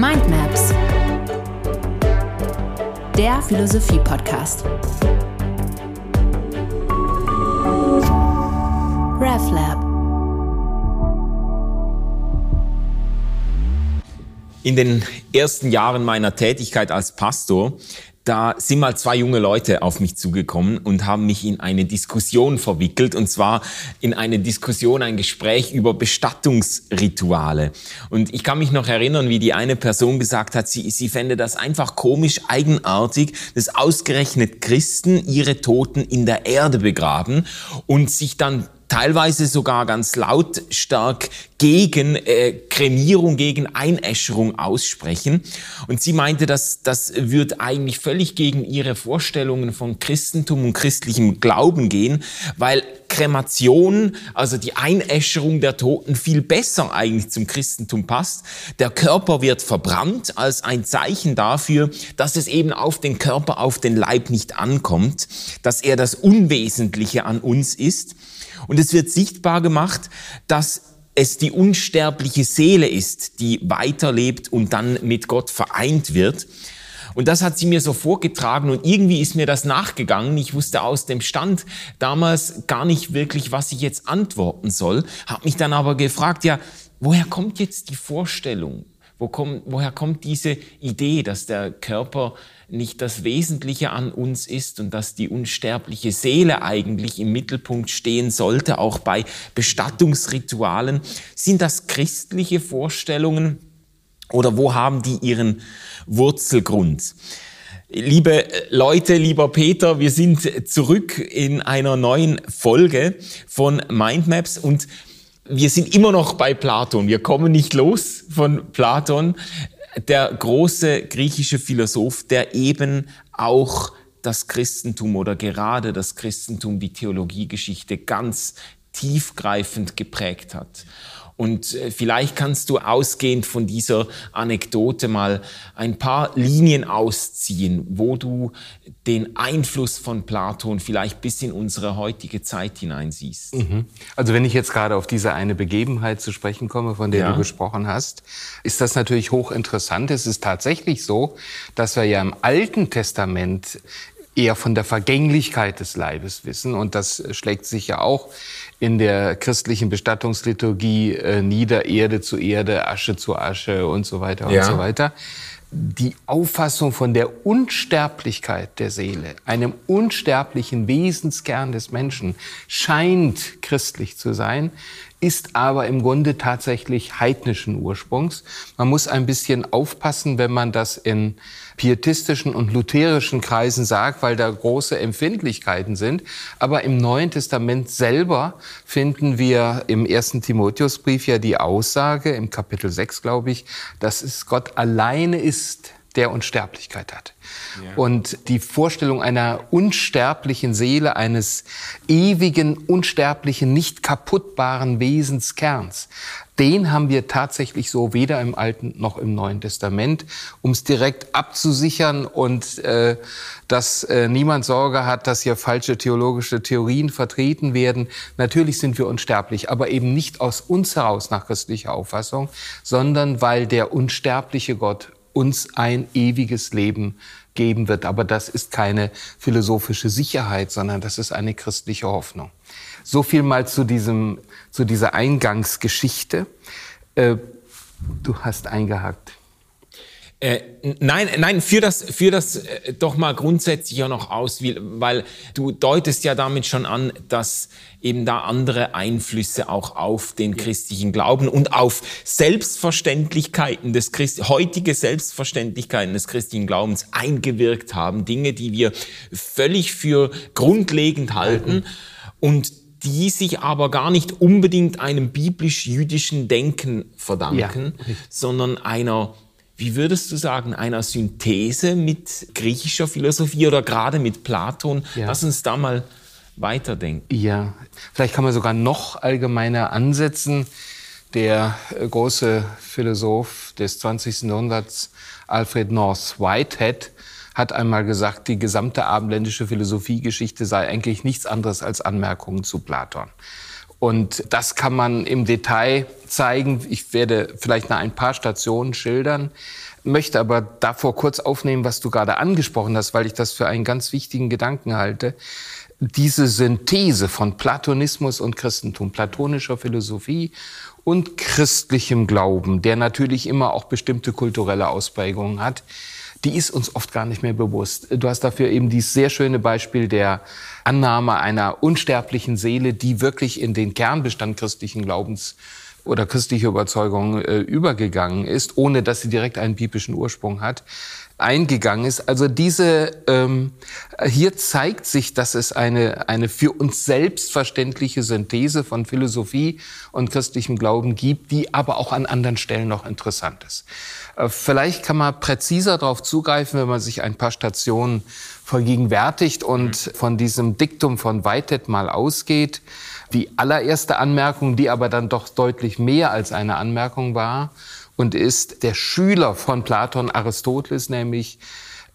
Mindmaps, der Philosophie-Podcast. RefLab. In den ersten Jahren meiner Tätigkeit als Pastor da sind mal zwei junge Leute auf mich zugekommen und haben mich in eine Diskussion verwickelt, und zwar in eine Diskussion, ein Gespräch über Bestattungsrituale. Und ich kann mich noch erinnern, wie die eine Person gesagt hat, sie, sie fände das einfach komisch, eigenartig, dass ausgerechnet Christen ihre Toten in der Erde begraben und sich dann teilweise sogar ganz lautstark gegen äh, Kremierung, gegen Einäscherung aussprechen. Und sie meinte, dass das würde eigentlich völlig gegen ihre Vorstellungen von Christentum und christlichem Glauben gehen, weil Kremation, also die Einäscherung der Toten, viel besser eigentlich zum Christentum passt. Der Körper wird verbrannt als ein Zeichen dafür, dass es eben auf den Körper, auf den Leib nicht ankommt, dass er das Unwesentliche an uns ist. Und es wird sichtbar gemacht, dass es die unsterbliche Seele ist, die weiterlebt und dann mit Gott vereint wird. Und das hat sie mir so vorgetragen und irgendwie ist mir das nachgegangen. Ich wusste aus dem Stand damals gar nicht wirklich, was ich jetzt antworten soll, habe mich dann aber gefragt, ja, woher kommt jetzt die Vorstellung? Wo kommt, woher kommt diese Idee, dass der Körper nicht das Wesentliche an uns ist und dass die unsterbliche Seele eigentlich im Mittelpunkt stehen sollte, auch bei Bestattungsritualen? Sind das christliche Vorstellungen oder wo haben die ihren Wurzelgrund? Liebe Leute, lieber Peter, wir sind zurück in einer neuen Folge von Mindmaps und wir sind immer noch bei Platon. Wir kommen nicht los von Platon, der große griechische Philosoph, der eben auch das Christentum oder gerade das Christentum, die Theologiegeschichte ganz tiefgreifend geprägt hat. Und äh, vielleicht kannst du ausgehend von dieser Anekdote mal ein paar Linien ausziehen, wo du den Einfluss von Platon vielleicht bis in unsere heutige Zeit hineinsiehst. Mhm. Also wenn ich jetzt gerade auf diese eine Begebenheit zu sprechen komme, von der ja. du gesprochen hast, ist das natürlich hochinteressant. Es ist tatsächlich so, dass wir ja im Alten Testament eher von der Vergänglichkeit des Leibes wissen. Und das schlägt sich ja auch in der christlichen Bestattungsliturgie äh, nieder, Erde zu Erde, Asche zu Asche und so weiter ja. und so weiter. Die Auffassung von der Unsterblichkeit der Seele, einem unsterblichen Wesenskern des Menschen, scheint christlich zu sein, ist aber im Grunde tatsächlich heidnischen Ursprungs. Man muss ein bisschen aufpassen, wenn man das in pietistischen und lutherischen Kreisen sagt, weil da große Empfindlichkeiten sind. Aber im Neuen Testament selber finden wir im ersten Timotheusbrief ja die Aussage, im Kapitel 6, glaube ich, dass es Gott alleine ist, der Unsterblichkeit hat. Ja. Und die Vorstellung einer unsterblichen Seele, eines ewigen, unsterblichen, nicht kaputtbaren Wesenskerns, den haben wir tatsächlich so weder im Alten noch im Neuen Testament, um es direkt abzusichern und äh, dass äh, niemand Sorge hat, dass hier falsche theologische Theorien vertreten werden. Natürlich sind wir unsterblich, aber eben nicht aus uns heraus nach christlicher Auffassung, sondern weil der unsterbliche Gott uns ein ewiges Leben geben wird. Aber das ist keine philosophische Sicherheit, sondern das ist eine christliche Hoffnung. So viel mal zu diesem, zu dieser Eingangsgeschichte. Äh, du hast eingehakt. Äh, nein, nein, führ das, führ das äh, doch mal grundsätzlich ja noch aus, weil du deutest ja damit schon an, dass eben da andere Einflüsse auch auf den christlichen Glauben und auf Selbstverständlichkeiten des Christ heutige Selbstverständlichkeiten des christlichen Glaubens eingewirkt haben, Dinge, die wir völlig für grundlegend halten mhm. und die sich aber gar nicht unbedingt einem biblisch-jüdischen Denken verdanken, ja. sondern einer, wie würdest du sagen, einer Synthese mit griechischer Philosophie oder gerade mit Platon? Ja. Lass uns da mal weiterdenken. Ja, vielleicht kann man sogar noch allgemeiner ansetzen. Der äh, große Philosoph des 20. Jahrhunderts, Alfred North Whitehead, hat einmal gesagt, die gesamte abendländische Philosophiegeschichte sei eigentlich nichts anderes als Anmerkungen zu Platon. Und das kann man im Detail zeigen. Ich werde vielleicht noch ein paar Stationen schildern, möchte aber davor kurz aufnehmen, was du gerade angesprochen hast, weil ich das für einen ganz wichtigen Gedanken halte. Diese Synthese von Platonismus und Christentum, platonischer Philosophie und christlichem Glauben, der natürlich immer auch bestimmte kulturelle Ausprägungen hat, die ist uns oft gar nicht mehr bewusst. Du hast dafür eben dieses sehr schöne Beispiel der Annahme einer unsterblichen Seele, die wirklich in den Kernbestand christlichen Glaubens oder christliche Überzeugung äh, übergegangen ist, ohne dass sie direkt einen biblischen Ursprung hat eingegangen ist. Also diese ähm, hier zeigt sich, dass es eine eine für uns selbstverständliche Synthese von Philosophie und christlichem Glauben gibt, die aber auch an anderen Stellen noch interessant ist. Äh, vielleicht kann man präziser darauf zugreifen, wenn man sich ein paar Stationen vergegenwärtigt und mhm. von diesem Diktum von Whitehead mal ausgeht. Die allererste Anmerkung, die aber dann doch deutlich mehr als eine Anmerkung war, und ist der Schüler von Platon Aristoteles, nämlich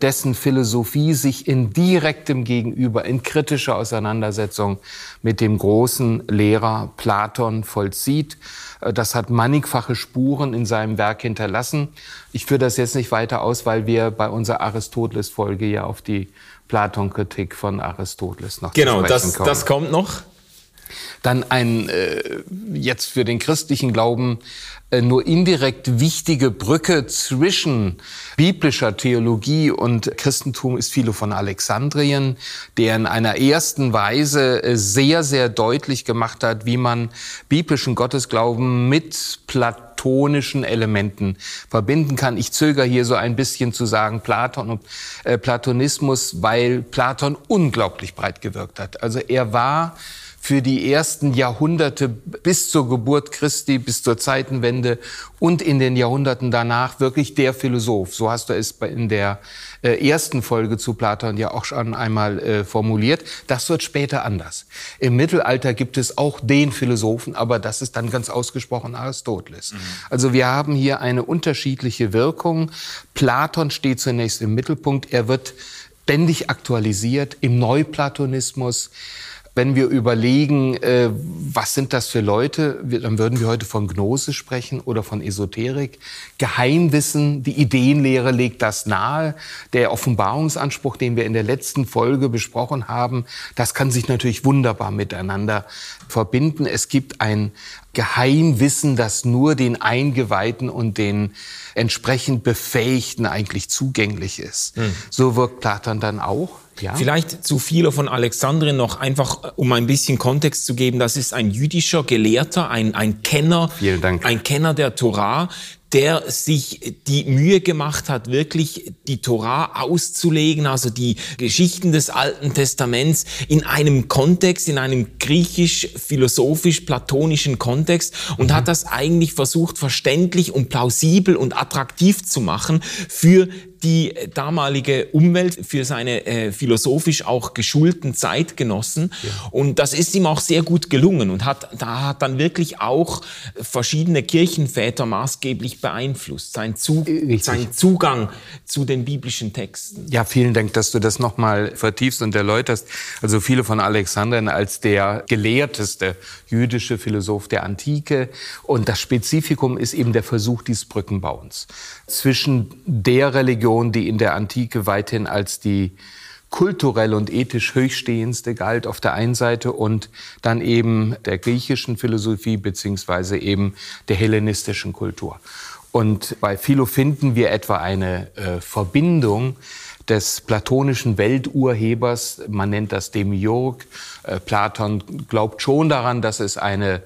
dessen Philosophie sich in direktem Gegenüber, in kritischer Auseinandersetzung mit dem großen Lehrer Platon vollzieht. Das hat mannigfache Spuren in seinem Werk hinterlassen. Ich führe das jetzt nicht weiter aus, weil wir bei unserer Aristoteles-Folge ja auf die Platon-Kritik von Aristoteles noch genau, zu sprechen kommen. Genau, das kommt noch. Dann ein äh, jetzt für den christlichen Glauben äh, nur indirekt wichtige Brücke zwischen biblischer Theologie und Christentum ist Philo von Alexandrien, der in einer ersten Weise äh, sehr, sehr deutlich gemacht hat, wie man biblischen Gottesglauben mit platonischen Elementen verbinden kann. Ich zögere hier so ein bisschen zu sagen Platon und äh, Platonismus, weil Platon unglaublich breit gewirkt hat. Also er war für die ersten Jahrhunderte bis zur Geburt Christi, bis zur Zeitenwende und in den Jahrhunderten danach wirklich der Philosoph. So hast du es in der äh, ersten Folge zu Platon ja auch schon einmal äh, formuliert. Das wird später anders. Im Mittelalter gibt es auch den Philosophen, aber das ist dann ganz ausgesprochen Aristoteles. Mhm. Also wir haben hier eine unterschiedliche Wirkung. Platon steht zunächst im Mittelpunkt. Er wird ständig aktualisiert im Neuplatonismus. Wenn wir überlegen, äh, was sind das für Leute, dann würden wir heute von Gnose sprechen oder von Esoterik. Geheimwissen, die Ideenlehre legt das nahe. Der Offenbarungsanspruch, den wir in der letzten Folge besprochen haben, das kann sich natürlich wunderbar miteinander verbinden. Es gibt ein Geheimwissen, das nur den Eingeweihten und den entsprechend Befähigten eigentlich zugänglich ist. Hm. So wirkt Platon dann auch. Ja. Vielleicht zu Philo von Alexandrien noch einfach, um ein bisschen Kontext zu geben. Das ist ein jüdischer Gelehrter, ein, ein Kenner, ein Kenner der Torah, der sich die Mühe gemacht hat, wirklich die Torah auszulegen, also die Geschichten des Alten Testaments in einem Kontext, in einem griechisch-philosophisch-platonischen Kontext und mhm. hat das eigentlich versucht, verständlich und plausibel und attraktiv zu machen für die damalige Umwelt, für seine äh, philosophisch auch geschulten Zeitgenossen. Ja. Und das ist ihm auch sehr gut gelungen und hat, da hat dann wirklich auch verschiedene Kirchenväter maßgeblich beeinflusst, sein, Zug, sein Zugang zu den biblischen Texten. Ja, vielen Dank, dass du das nochmal vertiefst und erläuterst. Also viele von Alexandrien als der gelehrteste jüdische Philosoph der Antike. Und das Spezifikum ist eben der Versuch dieses Brückenbauens zwischen der Religion, die in der Antike weithin als die kulturell und ethisch höchststehendste galt auf der einen Seite und dann eben der griechischen Philosophie beziehungsweise eben der hellenistischen Kultur. Und bei Philo finden wir etwa eine äh, Verbindung des platonischen Welturhebers, man nennt das Demiurg. Äh, Platon glaubt schon daran, dass es eine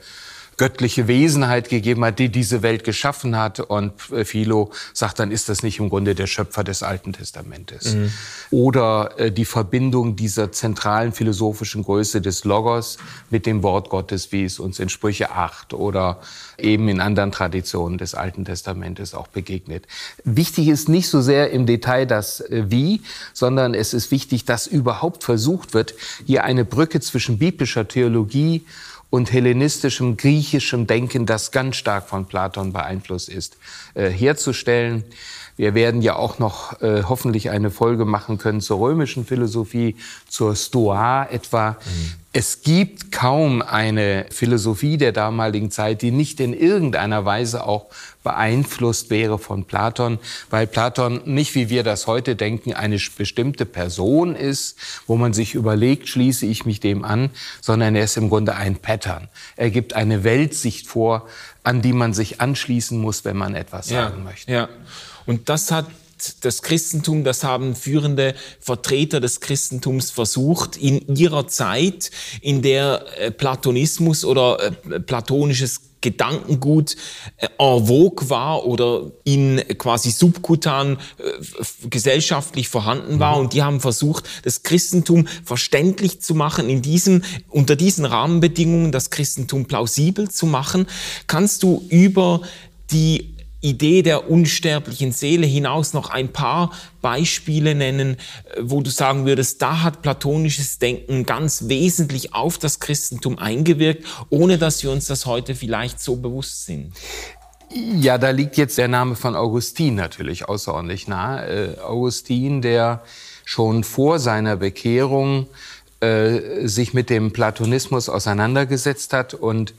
göttliche Wesenheit gegeben hat, die diese Welt geschaffen hat. Und äh, Philo sagt, dann ist das nicht im Grunde der Schöpfer des Alten Testamentes. Mhm. Oder äh, die Verbindung dieser zentralen philosophischen Größe des Logos mit dem Wort Gottes, wie es uns in Sprüche 8 oder eben in anderen Traditionen des Alten Testamentes auch begegnet. Wichtig ist nicht so sehr im Detail das äh, Wie, sondern es ist wichtig, dass überhaupt versucht wird, hier eine Brücke zwischen biblischer Theologie und hellenistischem, griechischem Denken, das ganz stark von Platon beeinflusst ist, äh, herzustellen. Wir werden ja auch noch äh, hoffentlich eine Folge machen können zur römischen Philosophie, zur Stoa etwa. Mhm. Es gibt kaum eine Philosophie der damaligen Zeit, die nicht in irgendeiner Weise auch beeinflusst wäre von Platon, weil Platon nicht, wie wir das heute denken, eine bestimmte Person ist, wo man sich überlegt, schließe ich mich dem an, sondern er ist im Grunde ein Pattern. Er gibt eine Weltsicht vor, an die man sich anschließen muss, wenn man etwas sagen ja, möchte. Ja. Und das hat das Christentum, das haben führende Vertreter des Christentums versucht, in ihrer Zeit, in der äh, Platonismus oder äh, platonisches Gedankengut äh, en vogue war oder in quasi subkutan gesellschaftlich vorhanden war. Mhm. Und die haben versucht, das Christentum verständlich zu machen, in diesem, unter diesen Rahmenbedingungen das Christentum plausibel zu machen. Kannst du über die Idee der unsterblichen Seele hinaus noch ein paar Beispiele nennen, äh, wo du sagen würdest, da hat platonisches Denken ganz wesentlich auf das Christentum eingewirkt, ohne dass wir uns das heute vielleicht so bewusst sind? Ja, da liegt jetzt der Name von Augustin natürlich außerordentlich nahe. Äh, Augustin, der schon vor seiner Bekehrung äh, sich mit dem Platonismus auseinandergesetzt hat und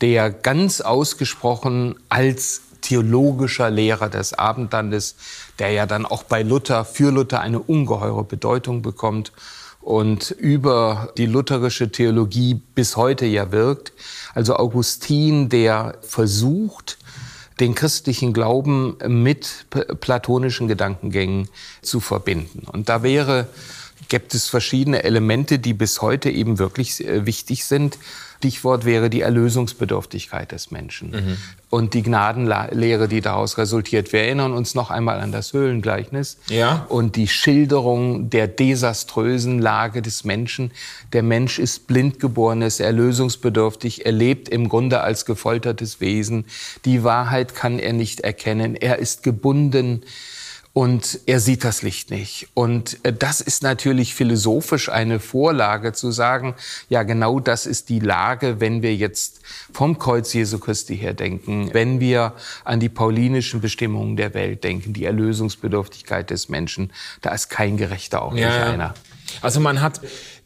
der ganz ausgesprochen als theologischer Lehrer des Abendlandes, der ja dann auch bei Luther, für Luther eine ungeheure Bedeutung bekommt und über die lutherische Theologie bis heute ja wirkt. Also Augustin, der versucht, den christlichen Glauben mit platonischen Gedankengängen zu verbinden. Und da wäre, gibt es verschiedene Elemente, die bis heute eben wirklich äh, wichtig sind. Stichwort wäre die Erlösungsbedürftigkeit des Menschen mhm. und die Gnadenlehre, die daraus resultiert. Wir erinnern uns noch einmal an das Höhlengleichnis ja. und die Schilderung der desaströsen Lage des Menschen. Der Mensch ist blind geboren, ist erlösungsbedürftig, er lebt im Grunde als gefoltertes Wesen. Die Wahrheit kann er nicht erkennen, er ist gebunden und er sieht das Licht nicht. Und äh, das ist natürlich philosophisch eine Vorlage zu sagen, ja genau das ist die Lage, wenn wir jetzt vom Kreuz Jesu Christi her denken, wenn wir an die paulinischen Bestimmungen der Welt denken, die Erlösungsbedürftigkeit des Menschen, da ist kein Gerechter auch ja. nicht einer. Also man hat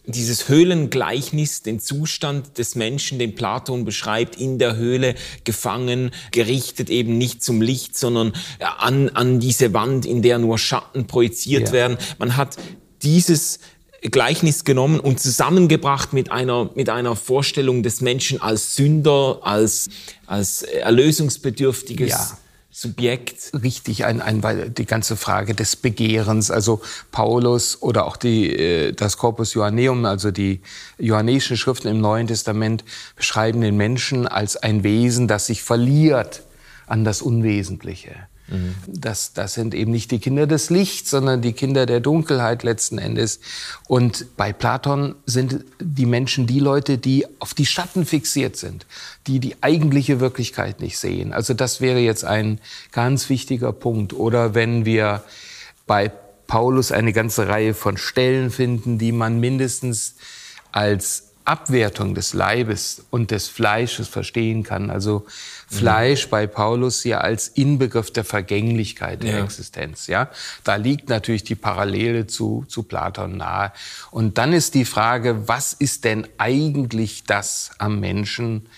dieses Höhlengleichnis, den Zustand des Menschen, den Platon beschreibt, in der Höhle gefangen, gerichtet eben nicht zum Licht, sondern an, an diese Wand, in der nur Schatten projiziert ja. werden. Man hat dieses Gleichnis genommen und zusammengebracht mit einer, mit einer Vorstellung des Menschen als Sünder, als, als erlösungsbedürftiges ja. Subjekt. Richtig, ein, ein, die ganze Frage des Begehrens. Also Paulus oder auch die, äh, das Corpus Johanneum, also die johannäischen Schriften im Neuen Testament, beschreiben den Menschen als ein Wesen, das sich verliert an das Unwesentliche. Das, das sind eben nicht die Kinder des Lichts, sondern die Kinder der Dunkelheit letzten Endes. Und bei Platon sind die Menschen die Leute, die auf die Schatten fixiert sind, die die eigentliche Wirklichkeit nicht sehen. Also das wäre jetzt ein ganz wichtiger Punkt. Oder wenn wir bei Paulus eine ganze Reihe von Stellen finden, die man mindestens als Abwertung des Leibes und des Fleisches verstehen kann. Also Fleisch bei Paulus ja als Inbegriff der Vergänglichkeit der ja. Existenz. Ja, da liegt natürlich die Parallele zu, zu Platon nahe. Und dann ist die Frage, was ist denn eigentlich das am Menschen,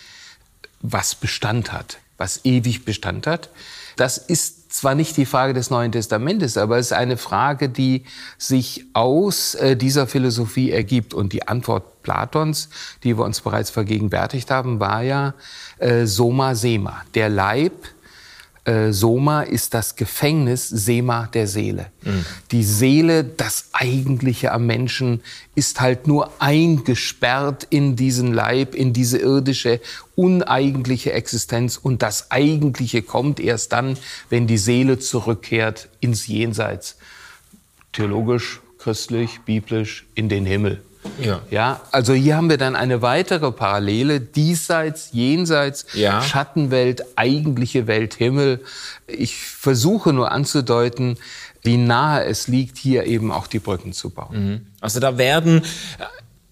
was Bestand hat, was ewig Bestand hat? Das ist zwar nicht die Frage des Neuen Testamentes, aber es ist eine Frage, die sich aus äh, dieser Philosophie ergibt. Und die Antwort Platons, die wir uns bereits vergegenwärtigt haben, war ja äh, Soma Sema. Der Leib äh, Soma ist das Gefängnis Sema der Seele. Mhm. Die Seele, das Eigentliche am Menschen, ist halt nur eingesperrt in diesen Leib, in diese irdische, uneigentliche Existenz. Und das Eigentliche kommt erst dann, wenn die Seele zurückkehrt ins Jenseits. Theologisch, christlich, biblisch, in den Himmel. Ja. ja. Also hier haben wir dann eine weitere Parallele, diesseits, jenseits, ja. Schattenwelt, eigentliche Welt, Himmel. Ich versuche nur anzudeuten, wie nahe es liegt, hier eben auch die Brücken zu bauen. Mhm. Also da werden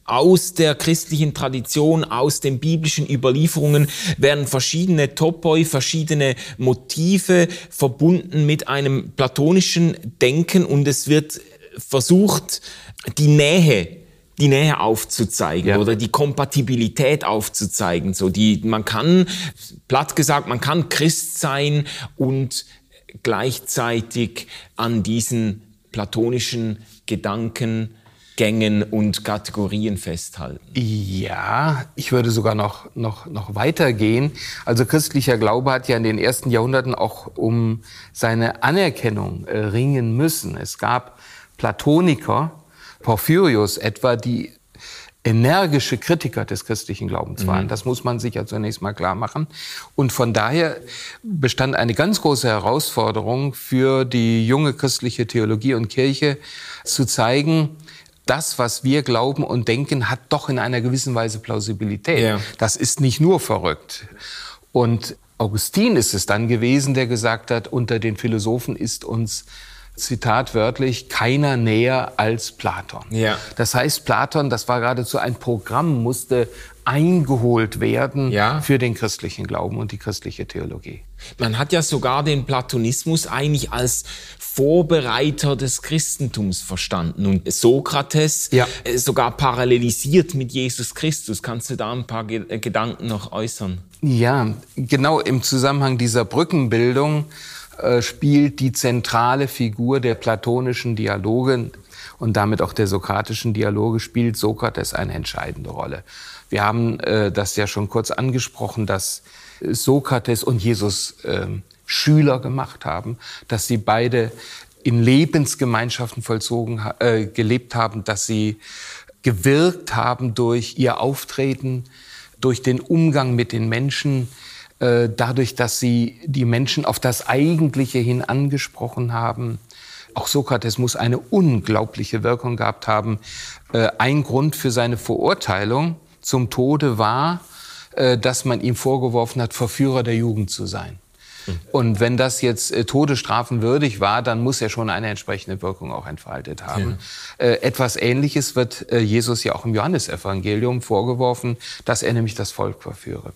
aus der christlichen Tradition, aus den biblischen Überlieferungen werden verschiedene Topoi, verschiedene Motive verbunden mit einem platonischen Denken und es wird versucht, die Nähe die Nähe aufzuzeigen ja. oder die Kompatibilität aufzuzeigen. So die, man kann, platt gesagt, man kann Christ sein und gleichzeitig an diesen platonischen Gedanken Gängen und Kategorien festhalten. Ja, ich würde sogar noch, noch, noch weitergehen. Also christlicher Glaube hat ja in den ersten Jahrhunderten auch um seine Anerkennung äh, ringen müssen. Es gab Platoniker, Porphyrius etwa, die energische Kritiker des christlichen Glaubens waren. Mhm. Das muss man sich ja zunächst mal klar machen. Und von daher bestand eine ganz große Herausforderung für die junge christliche Theologie und Kirche zu zeigen, das, was wir glauben und denken, hat doch in einer gewissen Weise Plausibilität. Ja. Das ist nicht nur verrückt. Und Augustin ist es dann gewesen, der gesagt hat, unter den Philosophen ist uns Zitat wörtlich, keiner näher als Platon. Ja. Das heißt, Platon, das war geradezu ein Programm, musste eingeholt werden ja. für den christlichen Glauben und die christliche Theologie. Man hat ja sogar den Platonismus eigentlich als Vorbereiter des Christentums verstanden und Sokrates ja. Äh, sogar parallelisiert mit Jesus Christus. Kannst du da ein paar äh, Gedanken noch äußern? Ja, genau im Zusammenhang dieser Brückenbildung spielt die zentrale Figur der platonischen Dialoge und damit auch der sokratischen Dialoge spielt Sokrates eine entscheidende Rolle. Wir haben äh, das ja schon kurz angesprochen, dass Sokrates und Jesus äh, Schüler gemacht haben, dass sie beide in Lebensgemeinschaften vollzogen, äh, gelebt haben, dass sie gewirkt haben durch ihr Auftreten, durch den Umgang mit den Menschen, äh, dadurch, dass sie die Menschen auf das Eigentliche hin angesprochen haben. Auch Sokrates muss eine unglaubliche Wirkung gehabt haben. Äh, ein Grund für seine Verurteilung zum Tode war, äh, dass man ihm vorgeworfen hat, Verführer der Jugend zu sein. Und wenn das jetzt äh, todesstrafenwürdig war, dann muss er schon eine entsprechende Wirkung auch entfaltet haben. Ja. Äh, etwas Ähnliches wird äh, Jesus ja auch im Johannesevangelium vorgeworfen, dass er nämlich das Volk verführe.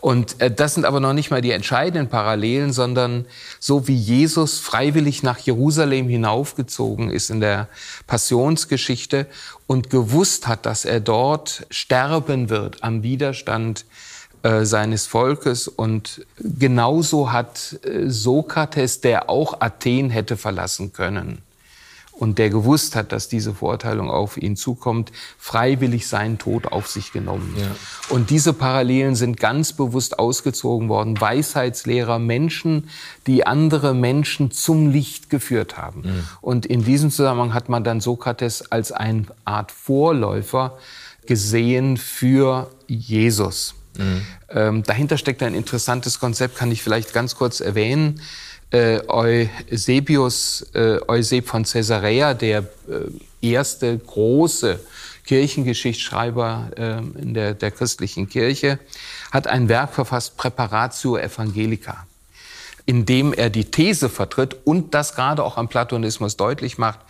Und äh, das sind aber noch nicht mal die entscheidenden Parallelen, sondern so wie Jesus freiwillig nach Jerusalem hinaufgezogen ist in der Passionsgeschichte und gewusst hat, dass er dort sterben wird am Widerstand äh, seines Volkes. Und genauso hat äh, Sokrates, der auch Athen hätte verlassen können und der gewusst hat, dass diese Verurteilung auf ihn zukommt, freiwillig seinen Tod auf sich genommen. Ja. Und diese Parallelen sind ganz bewusst ausgezogen worden. Weisheitslehrer, Menschen, die andere Menschen zum Licht geführt haben. Mhm. Und in diesem Zusammenhang hat man dann Sokrates als eine Art Vorläufer gesehen für Jesus. Mhm. Ähm, dahinter steckt ein interessantes Konzept, kann ich vielleicht ganz kurz erwähnen. Äh, Eusebius, äh, Euseb von Caesarea, der äh, erste große Kirchengeschichtsschreiber äh, in der, der christlichen Kirche, hat ein Werk verfasst, Preparatio Evangelica, in dem er die These vertritt und das gerade auch am Platonismus deutlich macht,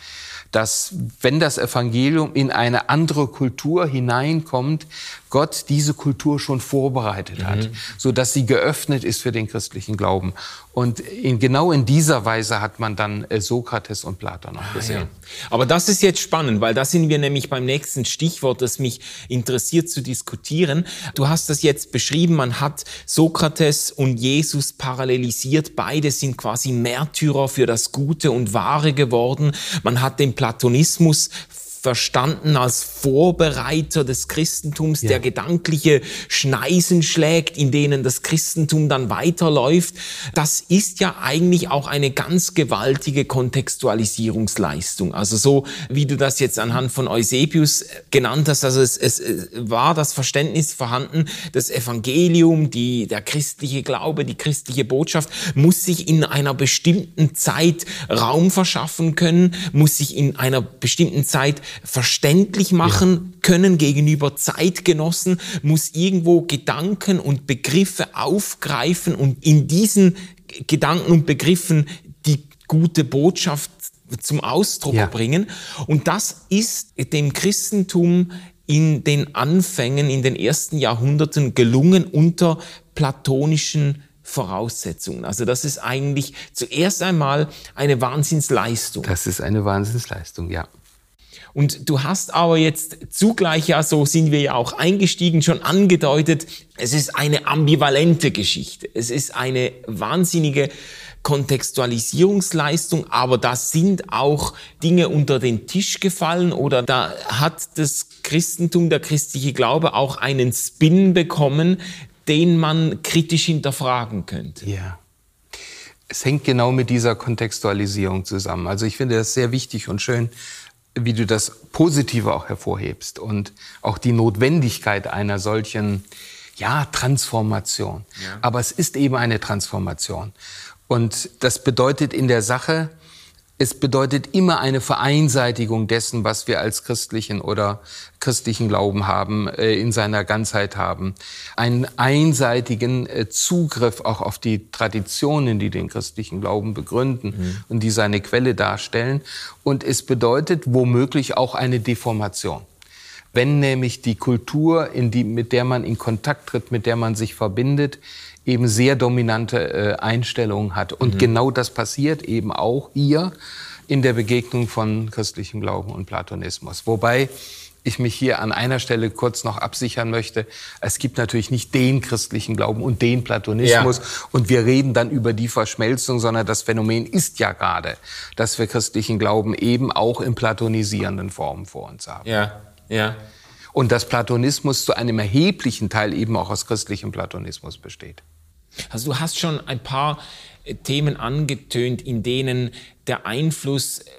dass wenn das Evangelium in eine andere Kultur hineinkommt, Gott diese Kultur schon vorbereitet hat, mhm. so dass sie geöffnet ist für den christlichen Glauben. Und in, genau in dieser Weise hat man dann äh, Sokrates und Platon auch gesehen. Ah, ja. Aber das ist jetzt spannend, weil da sind wir nämlich beim nächsten Stichwort, das mich interessiert zu diskutieren. Du hast das jetzt beschrieben, man hat Sokrates und Jesus parallelisiert. Beide sind quasi Märtyrer für das Gute und Wahre geworden. Man hat den Platonismus verstanden als Vorbereiter des Christentums, ja. der gedankliche Schneisen schlägt, in denen das Christentum dann weiterläuft. Das ist ja eigentlich auch eine ganz gewaltige Kontextualisierungsleistung. Also so, wie du das jetzt anhand von Eusebius genannt hast, also es, es war das Verständnis vorhanden, das Evangelium, die, der christliche Glaube, die christliche Botschaft muss sich in einer bestimmten Zeit Raum verschaffen können, muss sich in einer bestimmten Zeit verständlich machen ja. können gegenüber Zeitgenossen, muss irgendwo Gedanken und Begriffe aufgreifen und in diesen Gedanken und Begriffen die gute Botschaft zum Ausdruck ja. bringen. Und das ist dem Christentum in den Anfängen, in den ersten Jahrhunderten gelungen unter platonischen Voraussetzungen. Also das ist eigentlich zuerst einmal eine Wahnsinnsleistung. Das ist eine Wahnsinnsleistung, ja. Und du hast aber jetzt zugleich, ja, so sind wir ja auch eingestiegen, schon angedeutet, es ist eine ambivalente Geschichte. Es ist eine wahnsinnige Kontextualisierungsleistung, aber da sind auch Dinge unter den Tisch gefallen oder da hat das Christentum, der christliche Glaube auch einen Spin bekommen, den man kritisch hinterfragen könnte. Ja. Es hängt genau mit dieser Kontextualisierung zusammen. Also ich finde das sehr wichtig und schön, wie du das Positive auch hervorhebst und auch die Notwendigkeit einer solchen ja, Transformation. Ja. Aber es ist eben eine Transformation. Und das bedeutet in der Sache, es bedeutet immer eine Vereinseitigung dessen, was wir als christlichen oder christlichen Glauben haben, äh, in seiner Ganzheit haben. Einen einseitigen äh, Zugriff auch auf die Traditionen, die den christlichen Glauben begründen mhm. und die seine Quelle darstellen. Und es bedeutet womöglich auch eine Deformation. Wenn nämlich die Kultur, die, mit der man in Kontakt tritt, mit der man sich verbindet, eben sehr dominante äh, Einstellungen hat. Und mhm. genau das passiert eben auch hier in der Begegnung von christlichem Glauben und Platonismus. Wobei ich mich hier an einer Stelle kurz noch absichern möchte. Es gibt natürlich nicht den christlichen Glauben und den Platonismus. Ja. Und wir reden dann über die Verschmelzung, sondern das Phänomen ist ja gerade, dass wir christlichen Glauben eben auch in platonisierenden Formen vor uns haben. Ja, ja. Und dass Platonismus zu einem erheblichen Teil eben auch aus christlichem Platonismus besteht. Also du hast schon ein paar äh, Themen angetönt, in denen der Einfluss äh,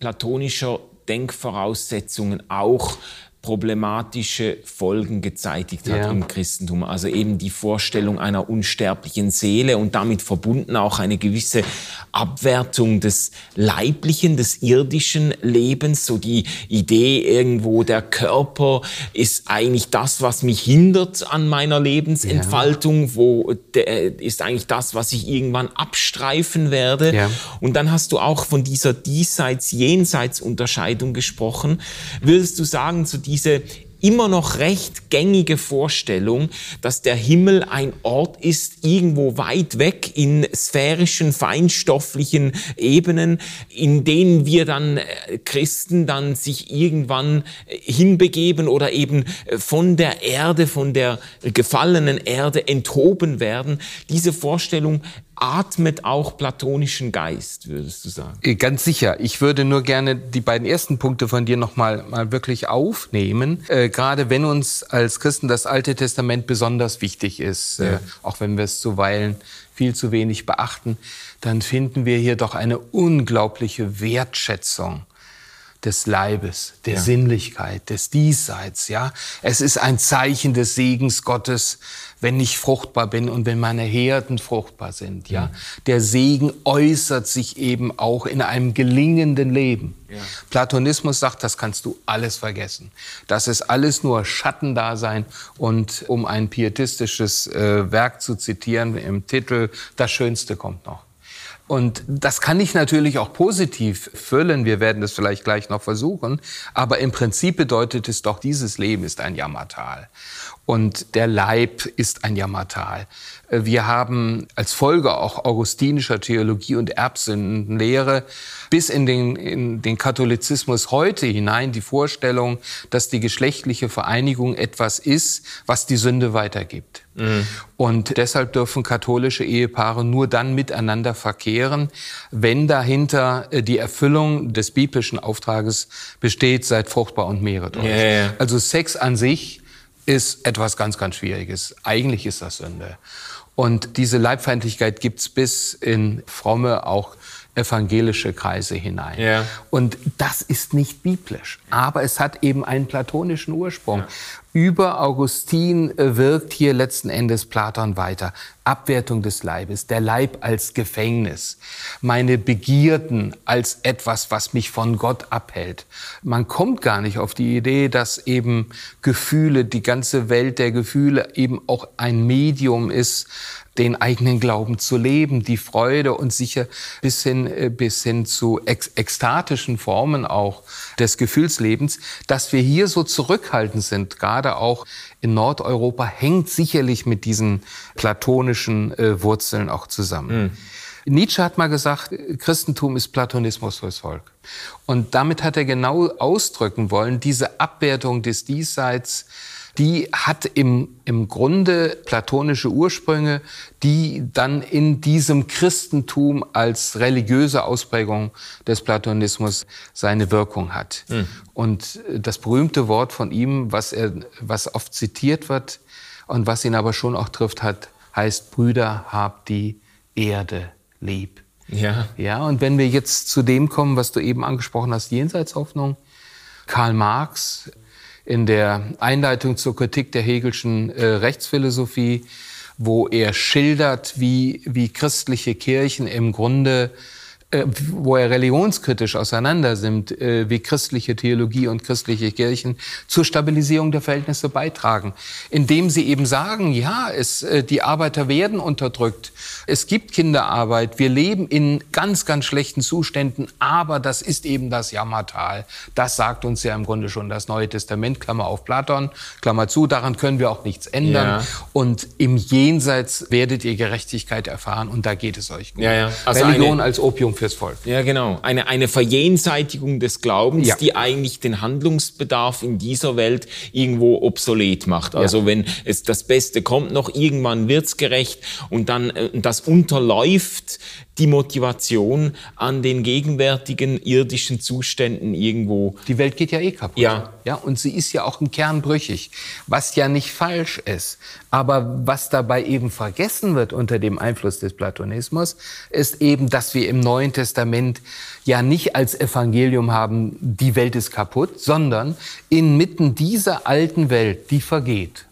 platonischer Denkvoraussetzungen auch problematische Folgen gezeitigt hat ja. im Christentum. Also eben die Vorstellung einer unsterblichen Seele und damit verbunden auch eine gewisse Abwertung des leiblichen, des irdischen Lebens. So die Idee irgendwo, der Körper ist eigentlich das, was mich hindert an meiner Lebensentfaltung, ja. wo der, ist eigentlich das, was ich irgendwann abstreifen werde. Ja. Und dann hast du auch von dieser Diesseits-Jenseits-Unterscheidung gesprochen. Würdest du sagen, zu diese immer noch recht gängige Vorstellung, dass der Himmel ein Ort ist, irgendwo weit weg in sphärischen, feinstofflichen Ebenen, in denen wir dann äh, Christen dann sich irgendwann äh, hinbegeben oder eben äh, von der Erde, von der gefallenen Erde enthoben werden. Diese Vorstellung atmet auch platonischen Geist, würdest du sagen? Äh, ganz sicher. Ich würde nur gerne die beiden ersten Punkte von dir noch mal, mal wirklich aufnehmen. Äh, gerade wenn uns als Christen das Alte Testament besonders wichtig ist, äh, ja. äh, auch wenn wir es zuweilen viel zu wenig beachten, dann finden wir hier doch eine unglaubliche Wertschätzung des Leibes, der ja. Sinnlichkeit, des Diesseits, ja. Es ist ein Zeichen des Segens Gottes, wenn ich fruchtbar bin und wenn meine Herden fruchtbar sind, ja. Mhm. Der Segen äußert sich eben auch in einem gelingenden Leben. Ja. Platonismus sagt, das kannst du alles vergessen. Das ist alles nur Schattendasein und um ein pietistisches äh, Werk zu zitieren im Titel, das Schönste kommt noch. Und das kann ich natürlich auch positiv füllen. Wir werden das vielleicht gleich noch versuchen. Aber im Prinzip bedeutet es doch, dieses Leben ist ein Jammertal. Und der Leib ist ein Jammertal. Wir haben als Folge auch augustinischer Theologie und Erbsündenlehre bis in den, in den Katholizismus heute hinein die Vorstellung, dass die geschlechtliche Vereinigung etwas ist, was die Sünde weitergibt. Mhm. Und deshalb dürfen katholische Ehepaare nur dann miteinander verkehren, wenn dahinter äh, die Erfüllung des biblischen Auftrages besteht, seid fruchtbar und mehret euch. Yeah. Also Sex an sich ist etwas ganz, ganz Schwieriges. Eigentlich ist das Sünde. Und diese Leibfeindlichkeit gibt's bis in fromme, auch evangelische Kreise hinein. Ja. Und das ist nicht biblisch, aber es hat eben einen platonischen Ursprung. Ja. Über Augustin äh, wirkt hier letzten Endes Platon weiter. Abwertung des Leibes, der Leib als Gefängnis, meine Begierden als etwas, was mich von Gott abhält. Man kommt gar nicht auf die Idee, dass eben Gefühle, die ganze Welt der Gefühle eben auch ein Medium ist, den eigenen Glauben zu leben, die Freude und sicher bis hin, äh, bis hin zu ekstatischen Formen auch des Gefühlslebens, dass wir hier so zurückhaltend sind, gerade auch in Nordeuropa, hängt sicherlich mit diesen platonischen äh, Wurzeln auch zusammen. Mhm. Nietzsche hat mal gesagt, Christentum ist Platonismus fürs Volk. Und damit hat er genau ausdrücken wollen, diese Abwertung des Diesseits, die hat im, im Grunde platonische Ursprünge, die dann in diesem Christentum als religiöse Ausprägung des Platonismus seine Wirkung hat. Mhm. Und das berühmte Wort von ihm, was, er, was oft zitiert wird und was ihn aber schon auch trifft hat, heißt, Brüder, habt die Erde lieb. Ja. Ja, und wenn wir jetzt zu dem kommen, was du eben angesprochen hast, Jenseitshoffnung, Karl Marx in der Einleitung zur Kritik der Hegelschen äh, Rechtsphilosophie, wo er schildert, wie, wie christliche Kirchen im Grunde wo er religionskritisch auseinandernimmt, äh, wie christliche Theologie und christliche Kirchen zur Stabilisierung der Verhältnisse beitragen, indem sie eben sagen, ja, es, äh, die Arbeiter werden unterdrückt, es gibt Kinderarbeit, wir leben in ganz, ganz schlechten Zuständen, aber das ist eben das Jammertal. Das sagt uns ja im Grunde schon das Neue Testament, Klammer auf Platon, Klammer zu, daran können wir auch nichts ändern. Ja. Und im Jenseits werdet ihr Gerechtigkeit erfahren und da geht es euch gut. Ja, ja. Also Religion als Opium fürs Volk. Ja, genau. Eine, eine Verjenseitigung des Glaubens, ja. die eigentlich den Handlungsbedarf in dieser Welt irgendwo obsolet macht. Also ja. wenn es das Beste kommt noch, irgendwann wird's gerecht und dann äh, das unterläuft die Motivation an den gegenwärtigen irdischen Zuständen irgendwo. Die Welt geht ja eh kaputt. Ja. Ja, und sie ist ja auch im Kern brüchig, was ja nicht falsch ist. Aber was dabei eben vergessen wird unter dem Einfluss des Platonismus, ist eben, dass wir im Neuen Testament ja nicht als Evangelium haben, die Welt ist kaputt, sondern inmitten dieser alten Welt, die vergeht,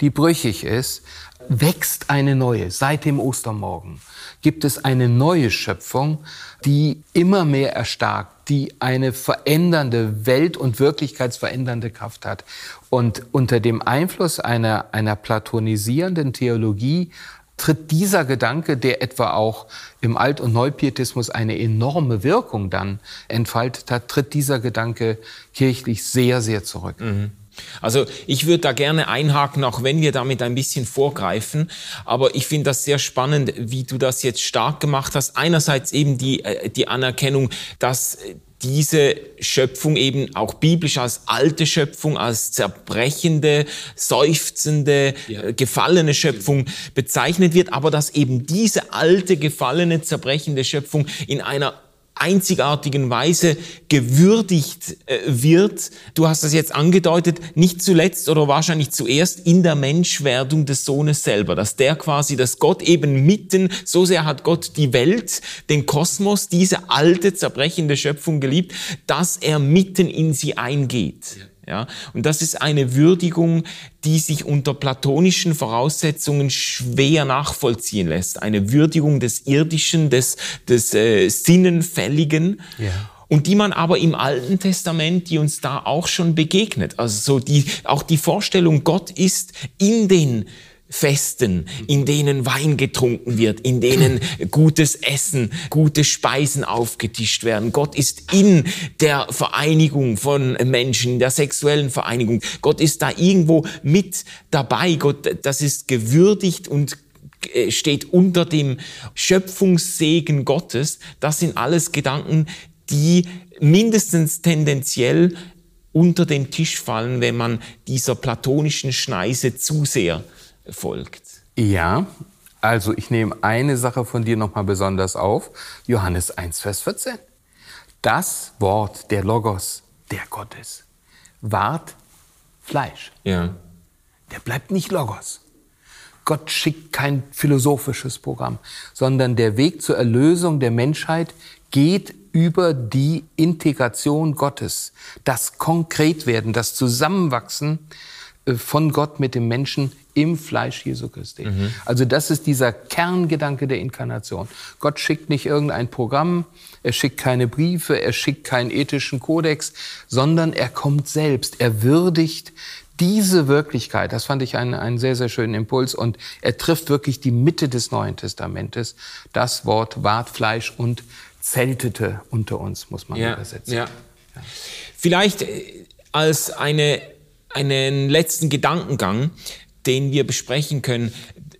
die brüchig ist, wächst eine neue seit dem Ostermorgen gibt es eine neue Schöpfung, die immer mehr erstarkt, die eine verändernde Welt- und wirklichkeitsverändernde Kraft hat. Und unter dem Einfluss einer, einer platonisierenden Theologie tritt dieser Gedanke, der etwa auch im Alt- und Neupietismus eine enorme Wirkung dann entfaltet hat, tritt dieser Gedanke kirchlich sehr, sehr zurück. Mhm. Also ich würde da gerne einhaken, auch wenn wir damit ein bisschen vorgreifen. Aber ich finde das sehr spannend, wie du das jetzt stark gemacht hast. Einerseits eben die, äh, die Anerkennung, dass diese Schöpfung eben auch biblisch als alte Schöpfung, als zerbrechende, seufzende, ja. Äh, gefallene Schöpfung bezeichnet wird, aber dass eben diese alte, gefallene, zerbrechende Schöpfung in einer einzigartigen Weise gewürdigt äh, wird. Du hast das jetzt angedeutet, nicht zuletzt oder wahrscheinlich zuerst in der Menschwerdung des Sohnes selber, dass der quasi, dass Gott eben mitten, so sehr hat Gott die Welt, den Kosmos, diese alte, zerbrechende Schöpfung geliebt, dass er mitten in sie eingeht. Ja. Ja, und das ist eine Würdigung, die sich unter platonischen Voraussetzungen schwer nachvollziehen lässt. Eine Würdigung des Irdischen, des, des äh, Sinnenfälligen. Ja und die man aber im Alten Testament, die uns da auch schon begegnet. Also so die, auch die Vorstellung, Gott ist in den Festen, in denen Wein getrunken wird, in denen gutes Essen, gute Speisen aufgetischt werden. Gott ist in der Vereinigung von Menschen, der sexuellen Vereinigung. Gott ist da irgendwo mit dabei. Gott, das ist gewürdigt und äh, steht unter dem Schöpfungssegen Gottes. Das sind alles Gedanken, die mindestens tendenziell unter den Tisch fallen, wenn man dieser platonischen Schneise zu sehr folgt. Ja, also ich nehme eine Sache von dir nochmal besonders auf. Johannes 1, Vers 14. Das Wort, der Logos, der Gottes, ward Fleisch. Ja. Der bleibt nicht Logos. Gott schickt kein philosophisches Programm, sondern der Weg zur Erlösung der Menschheit geht über die Integration Gottes, das Konkretwerden, das Zusammenwachsen von Gott mit dem Menschen im Fleisch Jesu Christi. Mhm. Also das ist dieser Kerngedanke der Inkarnation. Gott schickt nicht irgendein Programm, er schickt keine Briefe, er schickt keinen ethischen Kodex, sondern er kommt selbst, er würdigt diese Wirklichkeit, das fand ich einen, einen sehr, sehr schönen Impuls und er trifft wirklich die Mitte des Neuen Testamentes. Das Wort ward Fleisch und zeltete unter uns, muss man ja, übersetzen. Ja. ja. Vielleicht äh, als eine, einen letzten Gedankengang, den wir besprechen können.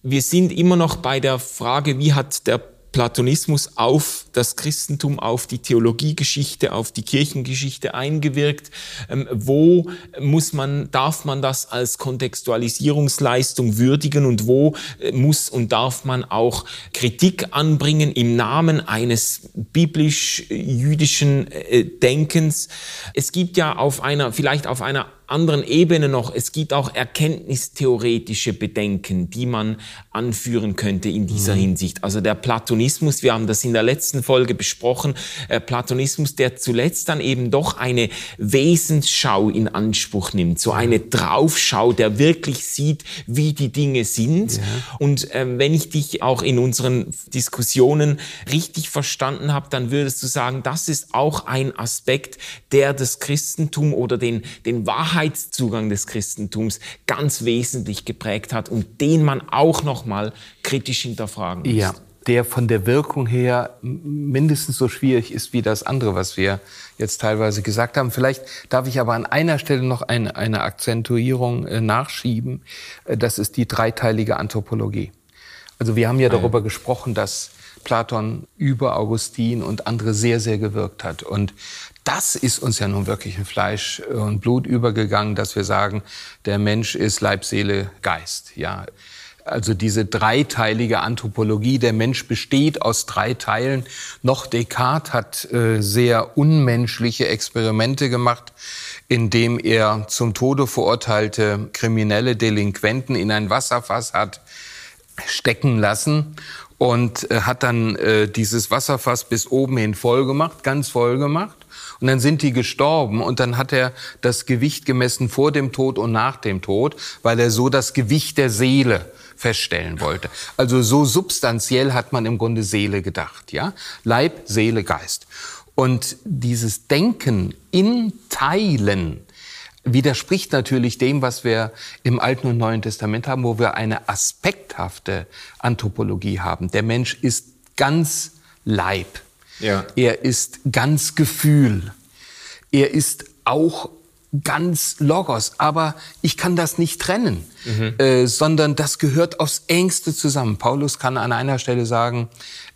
Wir sind immer noch bei der Frage, wie hat der Platonismus auf das Christentum, auf die Theologiegeschichte, auf die Kirchengeschichte eingewirkt? Ähm, wo muss man, darf man das als Kontextualisierungsleistung würdigen und wo äh, muss und darf man auch Kritik anbringen im Namen eines biblisch-jüdischen äh, Denkens? Es gibt ja auf einer, vielleicht auf einer anderen Ebene noch, es gibt auch erkenntnistheoretische Bedenken, die man anführen könnte in dieser mhm. Hinsicht. Also der Platonismus, wir haben das in der letzten Folge besprochen, äh, Platonismus, der zuletzt dann eben doch eine Wesensschau in Anspruch nimmt, so eine Draufschau, der wirklich sieht, wie die Dinge sind. Ja. Und äh, wenn ich dich auch in unseren Diskussionen richtig verstanden habe, dann würdest du sagen, das ist auch ein Aspekt, der das Christentum oder den, den Wahrheit Wahrheitszugang des Christentums ganz wesentlich geprägt hat und den man auch noch mal kritisch hinterfragen muss. Ja, der von der Wirkung her mindestens so schwierig ist wie das andere, was wir jetzt teilweise gesagt haben. Vielleicht darf ich aber an einer Stelle noch eine, eine Akzentuierung äh, nachschieben. Äh, das ist die dreiteilige Anthropologie. Also wir haben ja darüber gesprochen, dass Platon über Augustin und andere sehr, sehr gewirkt hat. Und das ist uns ja nun wirklich in Fleisch und Blut übergegangen, dass wir sagen, der Mensch ist Leib, Seele, Geist. Ja, also diese dreiteilige Anthropologie, der Mensch besteht aus drei Teilen. Noch Descartes hat äh, sehr unmenschliche Experimente gemacht, indem er zum Tode verurteilte kriminelle Delinquenten in ein Wasserfass hat stecken lassen und äh, hat dann äh, dieses Wasserfass bis oben hin voll gemacht, ganz voll gemacht und dann sind die gestorben und dann hat er das Gewicht gemessen vor dem Tod und nach dem Tod, weil er so das Gewicht der Seele feststellen wollte. Also so substanziell hat man im Grunde Seele gedacht, ja? Leib, Seele, Geist. Und dieses Denken in Teilen widerspricht natürlich dem, was wir im Alten und Neuen Testament haben, wo wir eine aspekthafte Anthropologie haben. Der Mensch ist ganz Leib. Ja. Er ist ganz Gefühl. Er ist auch ganz Logos. Aber ich kann das nicht trennen, mhm. äh, sondern das gehört aufs engste zusammen. Paulus kann an einer Stelle sagen,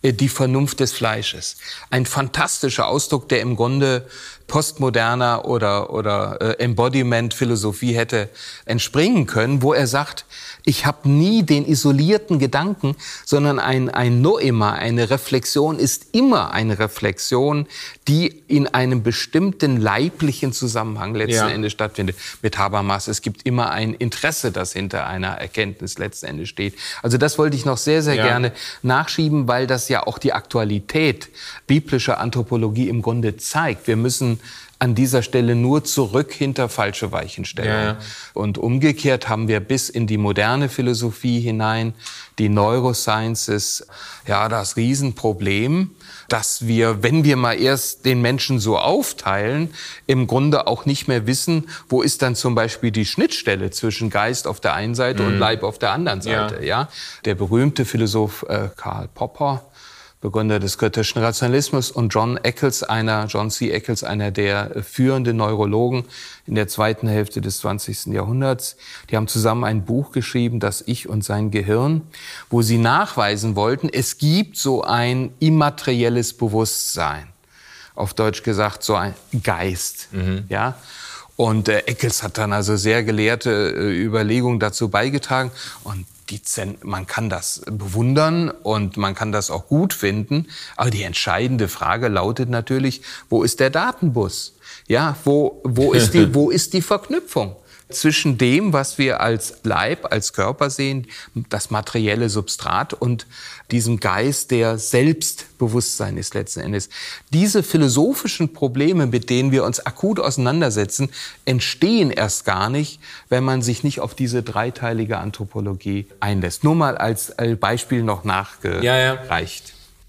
äh, die Vernunft des Fleisches. Ein fantastischer Ausdruck, der im Grunde postmoderner oder, oder äh, Embodiment-Philosophie hätte entspringen können, wo er sagt, ich habe nie den isolierten Gedanken, sondern ein, ein Noema, eine Reflexion ist immer eine Reflexion, die in einem bestimmten leiblichen Zusammenhang letzten ja. Endes stattfindet. Mit Habermas, es gibt immer ein Interesse, das hinter einer Erkenntnis letzten Endes steht. Also das wollte ich noch sehr, sehr ja. gerne nachschieben, weil das ja auch die Aktualität biblischer Anthropologie im Grunde zeigt. Wir müssen an dieser Stelle nur zurück hinter falsche Weichenstellungen. Ja, ja. Und umgekehrt haben wir bis in die moderne Philosophie hinein, die Neurosciences, ja, das Riesenproblem, dass wir, wenn wir mal erst den Menschen so aufteilen, im Grunde auch nicht mehr wissen, wo ist dann zum Beispiel die Schnittstelle zwischen Geist auf der einen Seite mhm. und Leib auf der anderen Seite. Ja. ja? Der berühmte Philosoph äh, Karl Popper, Begründer des kritischen Rationalismus, und John Eccles, einer, John C. Eccles, einer der führenden Neurologen in der zweiten Hälfte des 20. Jahrhunderts. Die haben zusammen ein Buch geschrieben, Das Ich und sein Gehirn, wo sie nachweisen wollten, es gibt so ein immaterielles Bewusstsein. Auf Deutsch gesagt, so ein Geist, mhm. ja. Und äh, Eccles hat dann also sehr gelehrte äh, Überlegungen dazu beigetragen. Und die Zen man kann das bewundern und man kann das auch gut finden. Aber die entscheidende Frage lautet natürlich, wo ist der Datenbus? Ja, wo, wo ist die, wo ist die Verknüpfung? Zwischen dem, was wir als Leib, als Körper sehen, das materielle Substrat und diesem Geist, der Selbstbewusstsein ist letzten Endes. Diese philosophischen Probleme, mit denen wir uns akut auseinandersetzen, entstehen erst gar nicht, wenn man sich nicht auf diese dreiteilige Anthropologie einlässt. Nur mal als Beispiel noch nachgereicht. Ja, ja.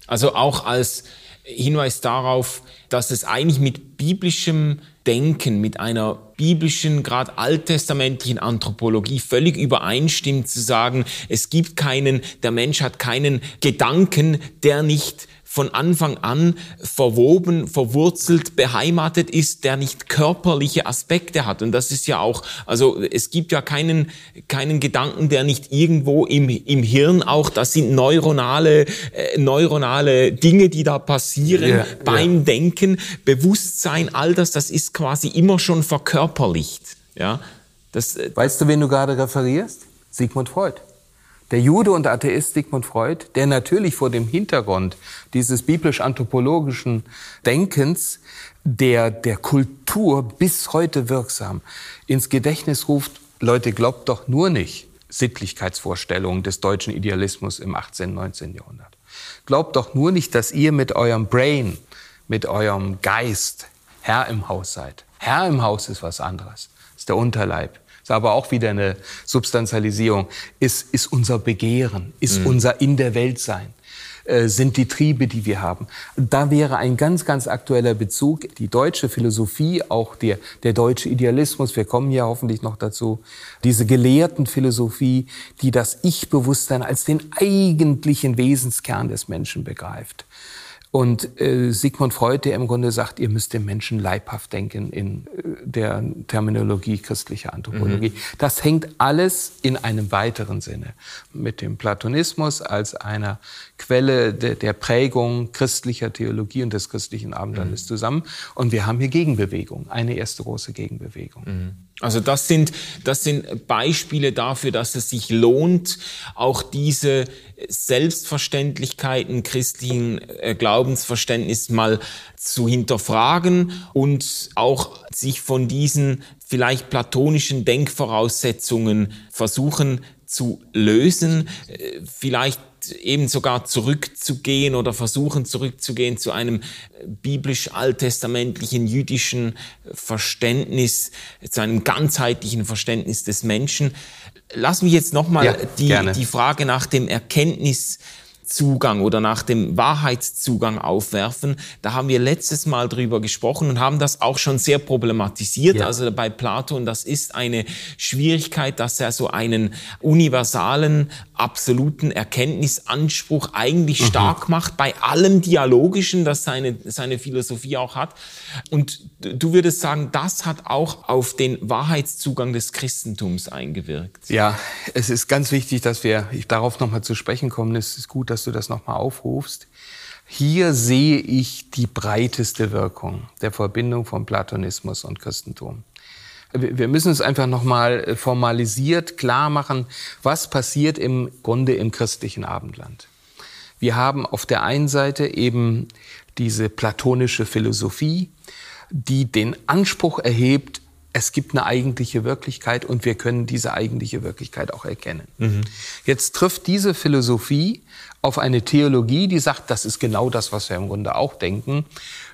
Also auch als Hinweis darauf, dass es eigentlich mit biblischem Denken, mit einer biblischen, gerade alttestamentlichen Anthropologie völlig übereinstimmt, zu sagen, es gibt keinen, der Mensch hat keinen Gedanken, der nicht von Anfang an verwoben, verwurzelt, beheimatet ist, der nicht körperliche Aspekte hat. Und das ist ja auch, also es gibt ja keinen, keinen Gedanken, der nicht irgendwo im, im Hirn auch, das sind neuronale, äh, neuronale Dinge, die da passieren ja, beim ja. Denken, Bewusstsein, all das, das ist quasi immer schon verkörperlicht. Ja, das, äh, weißt du, wen du gerade referierst? Sigmund Freud. Der Jude und Atheist Sigmund Freud, der natürlich vor dem Hintergrund dieses biblisch-anthropologischen Denkens der, der Kultur bis heute wirksam ins Gedächtnis ruft, Leute, glaubt doch nur nicht Sittlichkeitsvorstellungen des deutschen Idealismus im 18., 19. Jahrhundert. Glaubt doch nur nicht, dass ihr mit eurem Brain, mit eurem Geist Herr im Haus seid. Herr im Haus ist was anderes. Ist der Unterleib ist aber auch wieder eine Substantialisierung, ist, ist unser Begehren, ist mhm. unser in der Welt sein äh, sind die Triebe, die wir haben. Da wäre ein ganz, ganz aktueller Bezug, die deutsche Philosophie, auch der, der deutsche Idealismus, wir kommen ja hoffentlich noch dazu, diese gelehrten Philosophie, die das Ich-Bewusstsein als den eigentlichen Wesenskern des Menschen begreift. Und äh, Sigmund Freud, der im Grunde sagt, ihr müsst den Menschen leibhaft denken in äh, der Terminologie christlicher Anthropologie. Mhm. Das hängt alles in einem weiteren Sinne mit dem Platonismus als einer Quelle de, der Prägung christlicher Theologie und des christlichen Abendlandes mhm. zusammen. Und wir haben hier Gegenbewegung, eine erste große Gegenbewegung. Mhm. Also das sind, das sind Beispiele dafür, dass es sich lohnt, auch diese Selbstverständlichkeiten christlichen äh, Glaubensverständnis mal zu hinterfragen und auch sich von diesen vielleicht platonischen Denkvoraussetzungen versuchen zu lösen, äh, vielleicht eben sogar zurückzugehen oder versuchen zurückzugehen zu einem biblisch-alttestamentlichen jüdischen Verständnis, zu einem ganzheitlichen Verständnis des Menschen. Lass mich jetzt nochmal ja, die, die Frage nach dem Erkenntnis Zugang oder nach dem Wahrheitszugang aufwerfen. Da haben wir letztes Mal drüber gesprochen und haben das auch schon sehr problematisiert. Ja. Also bei Platon, das ist eine Schwierigkeit, dass er so einen universalen, absoluten Erkenntnisanspruch eigentlich mhm. stark macht bei allem Dialogischen, das seine, seine Philosophie auch hat. Und du würdest sagen, das hat auch auf den Wahrheitszugang des Christentums eingewirkt. Ja, es ist ganz wichtig, dass wir darauf nochmal zu sprechen kommen. Es ist gut, dass du das nochmal aufrufst. Hier sehe ich die breiteste Wirkung der Verbindung von Platonismus und Christentum. Wir müssen es einfach nochmal äh, formalisiert klar machen, was passiert im Grunde im christlichen Abendland. Wir haben auf der einen Seite eben diese platonische Philosophie, die den Anspruch erhebt, es gibt eine eigentliche Wirklichkeit und wir können diese eigentliche Wirklichkeit auch erkennen. Mhm. Jetzt trifft diese Philosophie auf eine Theologie, die sagt, das ist genau das, was wir im Grunde auch denken.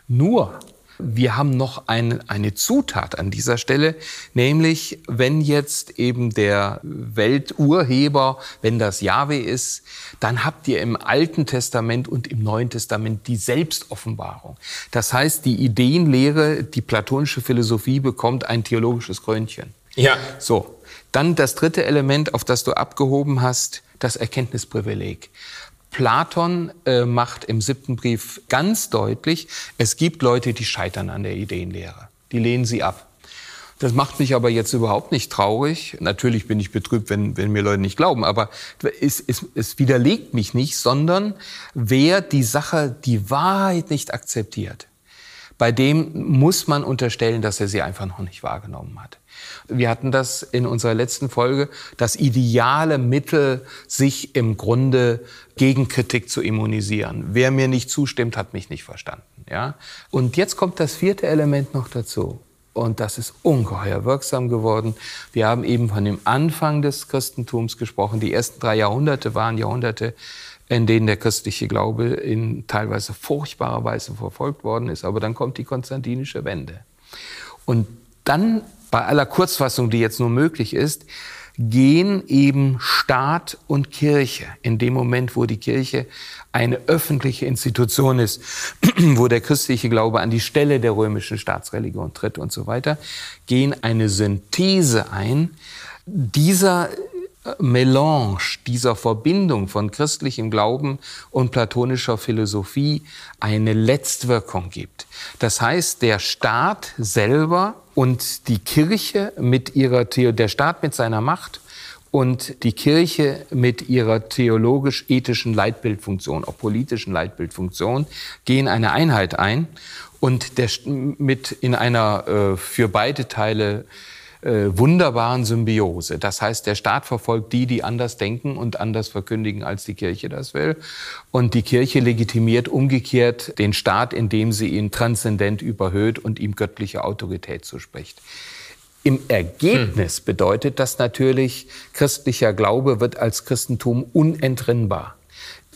Nur wir haben noch eine, eine Zutat an dieser Stelle, nämlich wenn jetzt eben der Welturheber, wenn das Jahwe ist, dann habt ihr im Alten Testament und im Neuen Testament die Selbstoffenbarung. Das heißt, die Ideenlehre, die platonische Philosophie bekommt ein theologisches Krönchen. Ja. So. Dann das dritte Element, auf das du abgehoben hast, das Erkenntnisprivileg. Platon äh, macht im siebten Brief ganz deutlich, es gibt Leute, die scheitern an der Ideenlehre. Die lehnen sie ab. Das macht mich aber jetzt überhaupt nicht traurig. Natürlich bin ich betrübt, wenn, wenn mir Leute nicht glauben, aber es, es, es widerlegt mich nicht, sondern wer die Sache, die Wahrheit nicht akzeptiert, bei dem muss man unterstellen, dass er sie einfach noch nicht wahrgenommen hat. Wir hatten das in unserer letzten Folge, das ideale Mittel, sich im Grunde gegen Kritik zu immunisieren. Wer mir nicht zustimmt, hat mich nicht verstanden. Ja? Und jetzt kommt das vierte Element noch dazu. Und das ist ungeheuer wirksam geworden. Wir haben eben von dem Anfang des Christentums gesprochen. Die ersten drei Jahrhunderte waren Jahrhunderte, in denen der christliche Glaube in teilweise furchtbarer Weise verfolgt worden ist. Aber dann kommt die konstantinische Wende. Und dann bei aller Kurzfassung, die jetzt nur möglich ist, gehen eben Staat und Kirche in dem Moment, wo die Kirche eine öffentliche Institution ist, wo der christliche Glaube an die Stelle der römischen Staatsreligion tritt und so weiter, gehen eine Synthese ein dieser Melange, dieser Verbindung von christlichem Glauben und platonischer Philosophie eine Letztwirkung gibt. Das heißt, der Staat selber und die Kirche mit ihrer, der Staat mit seiner Macht und die Kirche mit ihrer theologisch-ethischen Leitbildfunktion, auch politischen Leitbildfunktion, gehen eine Einheit ein und der, mit in einer äh, für beide Teile äh, wunderbaren Symbiose. Das heißt, der Staat verfolgt die, die anders denken und anders verkündigen, als die Kirche das will. Und die Kirche legitimiert umgekehrt den Staat, indem sie ihn transzendent überhöht und ihm göttliche Autorität zuspricht. Im Ergebnis hm. bedeutet das natürlich, christlicher Glaube wird als Christentum unentrinnbar.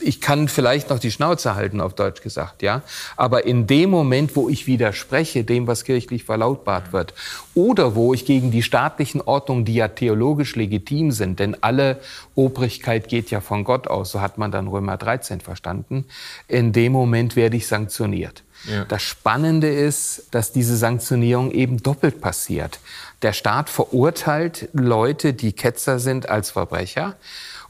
Ich kann vielleicht noch die Schnauze halten, auf Deutsch gesagt, ja. Aber in dem Moment, wo ich widerspreche dem, was kirchlich verlautbart wird, oder wo ich gegen die staatlichen Ordnungen, die ja theologisch legitim sind, denn alle Obrigkeit geht ja von Gott aus, so hat man dann Römer 13 verstanden, in dem Moment werde ich sanktioniert. Ja. Das Spannende ist, dass diese Sanktionierung eben doppelt passiert. Der Staat verurteilt Leute, die Ketzer sind, als Verbrecher.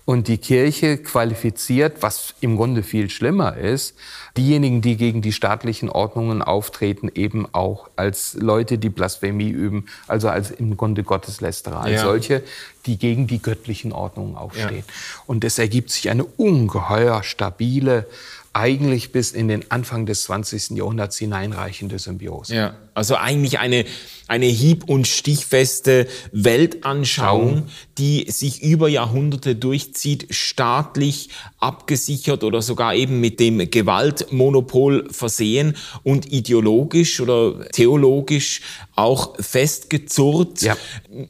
Und die Kirche qualifiziert, was im Grunde viel schlimmer ist, diejenigen, die gegen die staatlichen Ordnungen auftreten, eben auch als Leute, die Blasphemie üben, also als im Grunde Gotteslästerer, als ja. solche, die gegen die göttlichen Ordnungen aufstehen. Ja. Und es ergibt sich eine ungeheuer stabile eigentlich bis in den Anfang des 20. Jahrhunderts hineinreichende Symbiose. Ja, also eigentlich eine, eine hieb- und stichfeste Weltanschauung, die sich über Jahrhunderte durchzieht, staatlich abgesichert oder sogar eben mit dem Gewaltmonopol versehen und ideologisch oder theologisch auch festgezurrt ja.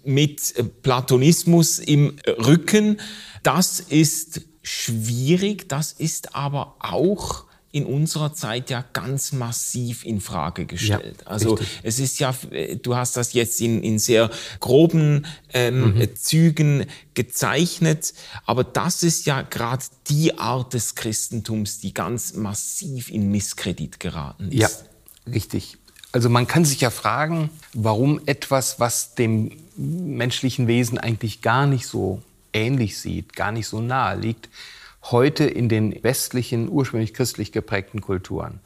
mit Platonismus im Rücken. Das ist schwierig. Das ist aber auch in unserer Zeit ja ganz massiv in Frage gestellt. Ja, also richtig. es ist ja, du hast das jetzt in, in sehr groben ähm, mhm. Zügen gezeichnet, aber das ist ja gerade die Art des Christentums, die ganz massiv in Misskredit geraten ist. Ja, richtig. Also man kann sich ja fragen, warum etwas, was dem menschlichen Wesen eigentlich gar nicht so ähnlich sieht, gar nicht so nahe liegt, heute in den westlichen, ursprünglich christlich geprägten Kulturen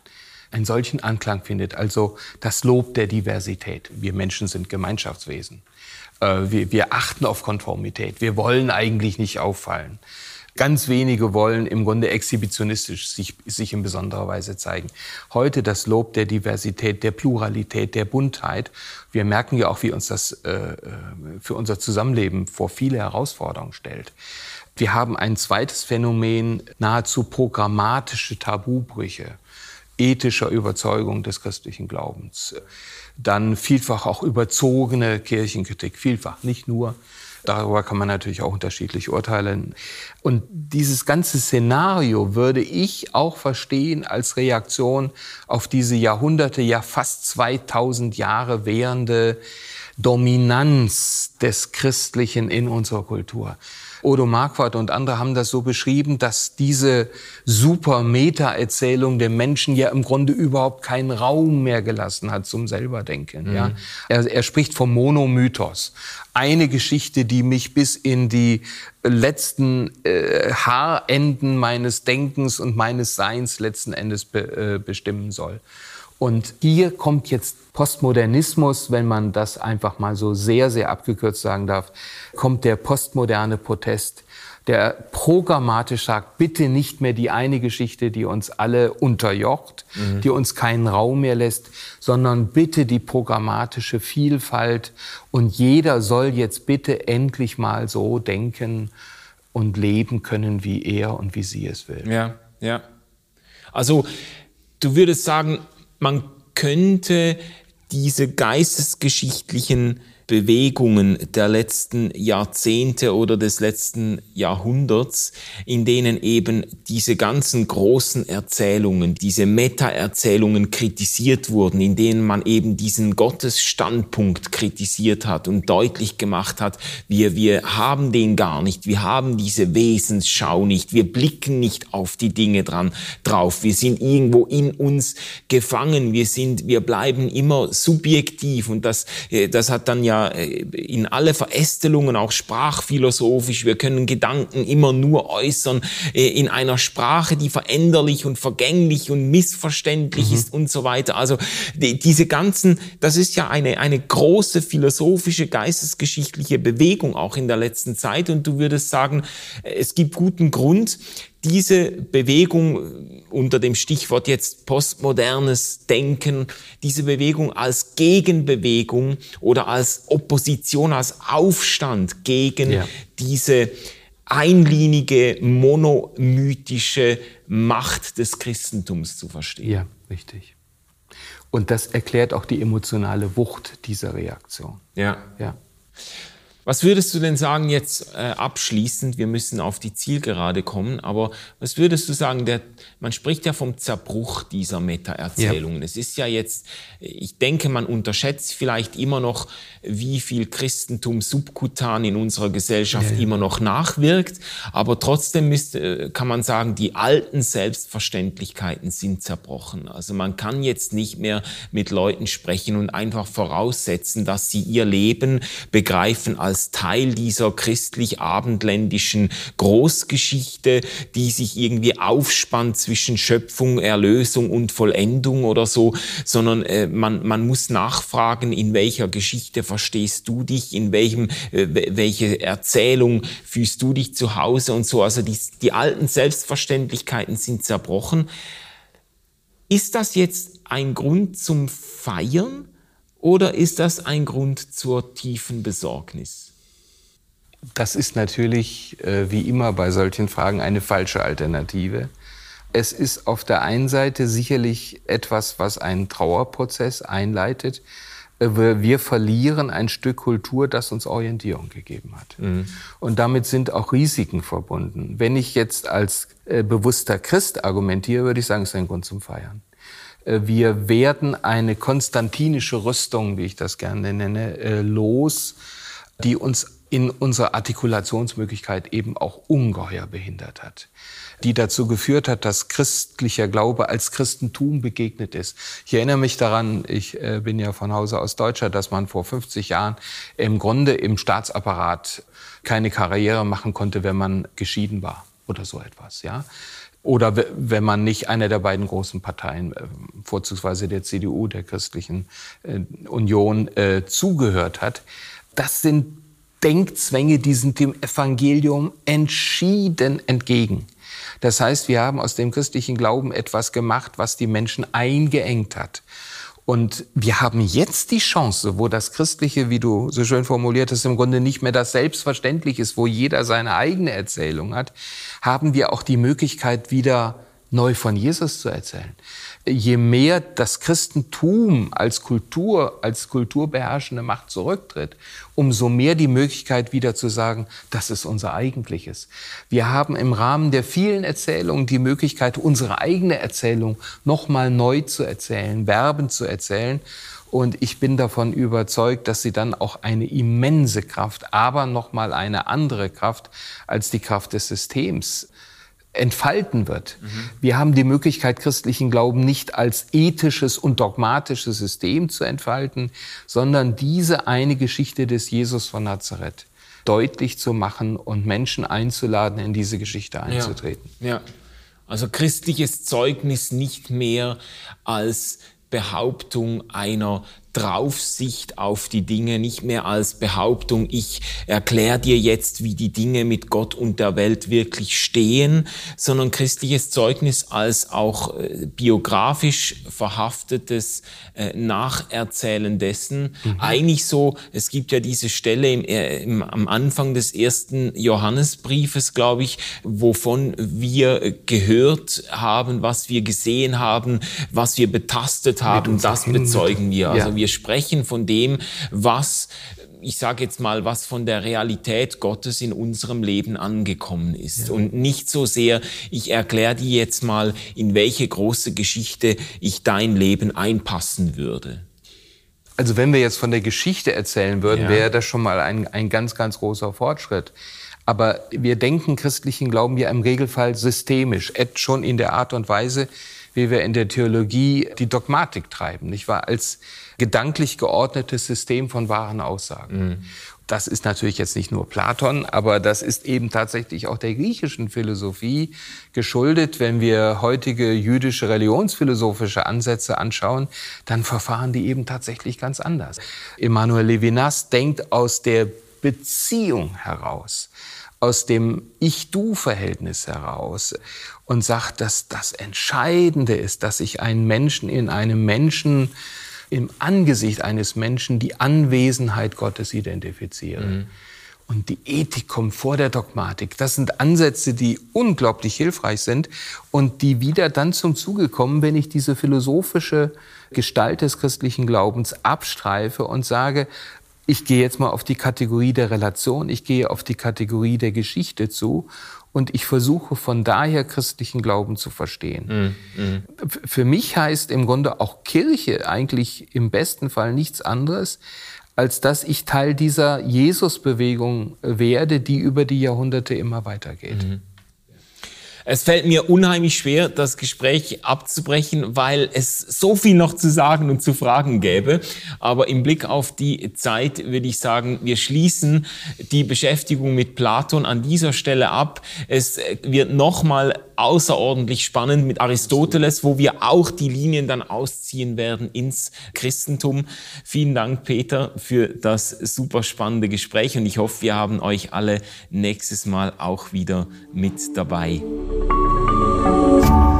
einen solchen Anklang findet. Also das Lob der Diversität. Wir Menschen sind Gemeinschaftswesen. Äh, wir, wir achten auf Konformität. Wir wollen eigentlich nicht auffallen. Ganz wenige wollen im Grunde exhibitionistisch sich, sich in besonderer Weise zeigen. Heute das Lob der Diversität, der Pluralität, der Buntheit. Wir merken ja auch, wie uns das äh, äh, für unser Zusammenleben vor viele Herausforderungen stellt. Wir haben ein zweites Phänomen, nahezu programmatische Tabubrüche ethischer Überzeugung des christlichen Glaubens. Dann vielfach auch überzogene Kirchenkritik, vielfach, nicht nur. Darüber kann man natürlich auch unterschiedlich urteilen. Und dieses ganze Szenario würde ich auch verstehen als Reaktion auf diese Jahrhunderte, ja fast 2000 Jahre währende Dominanz des Christlichen in unserer Kultur. Odo Marquardt und andere haben das so beschrieben, dass diese super Meta-Erzählung der Menschen ja im Grunde überhaupt keinen Raum mehr gelassen hat zum selberdenken. Mhm. Ja. Er, er spricht vom Monomythos. Eine Geschichte, die mich bis in die letzten äh, Haarenden meines Denkens und meines Seins letzten Endes be, äh, bestimmen soll. Und hier kommt jetzt Postmodernismus, wenn man das einfach mal so sehr, sehr abgekürzt sagen darf, kommt der postmoderne Protest, der programmatisch sagt, bitte nicht mehr die eine Geschichte, die uns alle unterjocht, mhm. die uns keinen Raum mehr lässt, sondern bitte die programmatische Vielfalt und jeder soll jetzt bitte endlich mal so denken und leben können, wie er und wie sie es will. Ja, ja. Also du würdest sagen, man könnte diese geistesgeschichtlichen Bewegungen der letzten Jahrzehnte oder des letzten Jahrhunderts, in denen eben diese ganzen großen Erzählungen, diese Meta-Erzählungen kritisiert wurden, in denen man eben diesen Gottesstandpunkt kritisiert hat und deutlich gemacht hat, wir, wir haben den gar nicht, wir haben diese Wesensschau nicht, wir blicken nicht auf die Dinge dran, drauf, wir sind irgendwo in uns gefangen, wir sind, wir bleiben immer subjektiv und das, äh, das hat dann ja äh, in alle Verästelungen, auch sprachphilosophisch, wir können Gedanken immer nur äußern äh, in einer Sprache, die veränderlich und vergänglich und missverständlich mhm. ist und so weiter. Also die, diese ganzen, das ist ja eine, eine große philosophische, geistesgeschichtliche Bewegung auch in der letzten Zeit und du würdest sagen, es gibt guten Grund, diese Bewegung unter dem Stichwort jetzt postmodernes Denken, diese Bewegung als Gegenbewegung oder als Opposition, als Aufstand gegen ja. diese einlinige, monomythische Macht des Christentums zu verstehen. Ja, richtig. Und das erklärt auch die emotionale Wucht dieser Reaktion. Ja. ja. Was würdest du denn sagen jetzt äh, abschließend? Wir müssen auf die Zielgerade kommen, aber was würdest du sagen? Der, man spricht ja vom Zerbruch dieser Meta-Erzählungen. Ja. Es ist ja jetzt, ich denke, man unterschätzt vielleicht immer noch, wie viel Christentum subkutan in unserer Gesellschaft ja, immer noch nachwirkt. Aber trotzdem ist, äh, kann man sagen, die alten Selbstverständlichkeiten sind zerbrochen. Also man kann jetzt nicht mehr mit Leuten sprechen und einfach voraussetzen, dass sie ihr Leben begreifen als als Teil dieser christlich-abendländischen Großgeschichte, die sich irgendwie aufspannt zwischen Schöpfung, Erlösung und Vollendung oder so, sondern äh, man, man muss nachfragen, in welcher Geschichte verstehst du dich, in welchem, äh, welche Erzählung fühlst du dich zu Hause und so. Also die, die alten Selbstverständlichkeiten sind zerbrochen. Ist das jetzt ein Grund zum Feiern? Oder ist das ein Grund zur tiefen Besorgnis? Das ist natürlich, äh, wie immer bei solchen Fragen, eine falsche Alternative. Es ist auf der einen Seite sicherlich etwas, was einen Trauerprozess einleitet. Äh, wir verlieren ein Stück Kultur, das uns Orientierung gegeben hat. Mhm. Und damit sind auch Risiken verbunden. Wenn ich jetzt als äh, bewusster Christ argumentiere, würde ich sagen, es ist ein Grund zum Feiern. Äh, wir werden eine konstantinische Rüstung, wie ich das gerne nenne, äh, los, die uns in unserer Artikulationsmöglichkeit eben auch ungeheuer behindert hat, die dazu geführt hat, dass christlicher Glaube als Christentum begegnet ist. Ich erinnere mich daran, ich äh, bin ja von Hause aus Deutscher, dass man vor 50 Jahren im Grunde im Staatsapparat keine Karriere machen konnte, wenn man geschieden war oder so etwas, ja. Oder wenn man nicht einer der beiden großen Parteien, äh, vorzugsweise der CDU, der Christlichen äh, Union, zugehört hat. Das sind Denkzwänge, die sind dem Evangelium entschieden entgegen. Das heißt, wir haben aus dem christlichen Glauben etwas gemacht, was die Menschen eingeengt hat. Und wir haben jetzt die Chance, wo das Christliche, wie du so schön formuliert hast, im Grunde nicht mehr das Selbstverständlich ist, wo jeder seine eigene Erzählung hat, haben wir auch die Möglichkeit, wieder neu von Jesus zu erzählen je mehr das Christentum als Kultur, als kulturbeherrschende Macht zurücktritt, umso mehr die Möglichkeit wieder zu sagen, das ist unser eigentliches. Wir haben im Rahmen der vielen Erzählungen die Möglichkeit, unsere eigene Erzählung nochmal neu zu erzählen, Verben zu erzählen. Und ich bin davon überzeugt, dass sie dann auch eine immense Kraft, aber nochmal eine andere Kraft als die Kraft des Systems entfalten wird. Mhm. Wir haben die Möglichkeit, christlichen Glauben nicht als ethisches und dogmatisches System zu entfalten, sondern diese eine Geschichte des Jesus von Nazareth deutlich zu machen und Menschen einzuladen, in diese Geschichte einzutreten. Ja, ja. also christliches Zeugnis nicht mehr als Behauptung einer Draufsicht auf die Dinge, nicht mehr als Behauptung, ich erkläre dir jetzt, wie die Dinge mit Gott und der Welt wirklich stehen, sondern christliches Zeugnis als auch äh, biografisch verhaftetes äh, Nacherzählen dessen. Mhm. Eigentlich so, es gibt ja diese Stelle im, äh, im, am Anfang des ersten Johannesbriefes, glaube ich, wovon wir gehört haben, was wir gesehen haben, was wir betastet haben, das bezeugen wir. Also ja. Wir sprechen von dem, was ich sage jetzt mal, was von der Realität Gottes in unserem Leben angekommen ist. Ja. Und nicht so sehr, ich erkläre dir jetzt mal, in welche große Geschichte ich dein Leben einpassen würde. Also wenn wir jetzt von der Geschichte erzählen würden, ja. wäre das schon mal ein, ein ganz, ganz großer Fortschritt. Aber wir denken christlichen Glauben ja im Regelfall systemisch, schon in der Art und Weise, wie wir in der Theologie die Dogmatik treiben, nicht wahr? Als gedanklich geordnetes System von wahren Aussagen. Mhm. Das ist natürlich jetzt nicht nur Platon, aber das ist eben tatsächlich auch der griechischen Philosophie geschuldet. Wenn wir heutige jüdische religionsphilosophische Ansätze anschauen, dann verfahren die eben tatsächlich ganz anders. Emmanuel Levinas denkt aus der Beziehung heraus, aus dem Ich-Du-Verhältnis heraus und sagt, dass das Entscheidende ist, dass ich einen Menschen in einem Menschen im Angesicht eines Menschen die Anwesenheit Gottes identifiziere. Mhm. Und die Ethik kommt vor der Dogmatik. Das sind Ansätze, die unglaublich hilfreich sind und die wieder dann zum Zuge kommen, wenn ich diese philosophische Gestalt des christlichen Glaubens abstreife und sage, ich gehe jetzt mal auf die Kategorie der Relation, ich gehe auf die Kategorie der Geschichte zu und ich versuche von daher christlichen Glauben zu verstehen. Mm, mm. Für mich heißt im Grunde auch Kirche eigentlich im besten Fall nichts anderes, als dass ich Teil dieser Jesusbewegung werde, die über die Jahrhunderte immer weitergeht. Mm. Es fällt mir unheimlich schwer, das Gespräch abzubrechen, weil es so viel noch zu sagen und zu fragen gäbe. Aber im Blick auf die Zeit würde ich sagen, wir schließen die Beschäftigung mit Platon an dieser Stelle ab. Es wird nochmal außerordentlich spannend mit Aristoteles, wo wir auch die Linien dann ausziehen werden ins Christentum. Vielen Dank, Peter, für das super spannende Gespräch und ich hoffe, wir haben euch alle nächstes Mal auch wieder mit dabei. Thank you.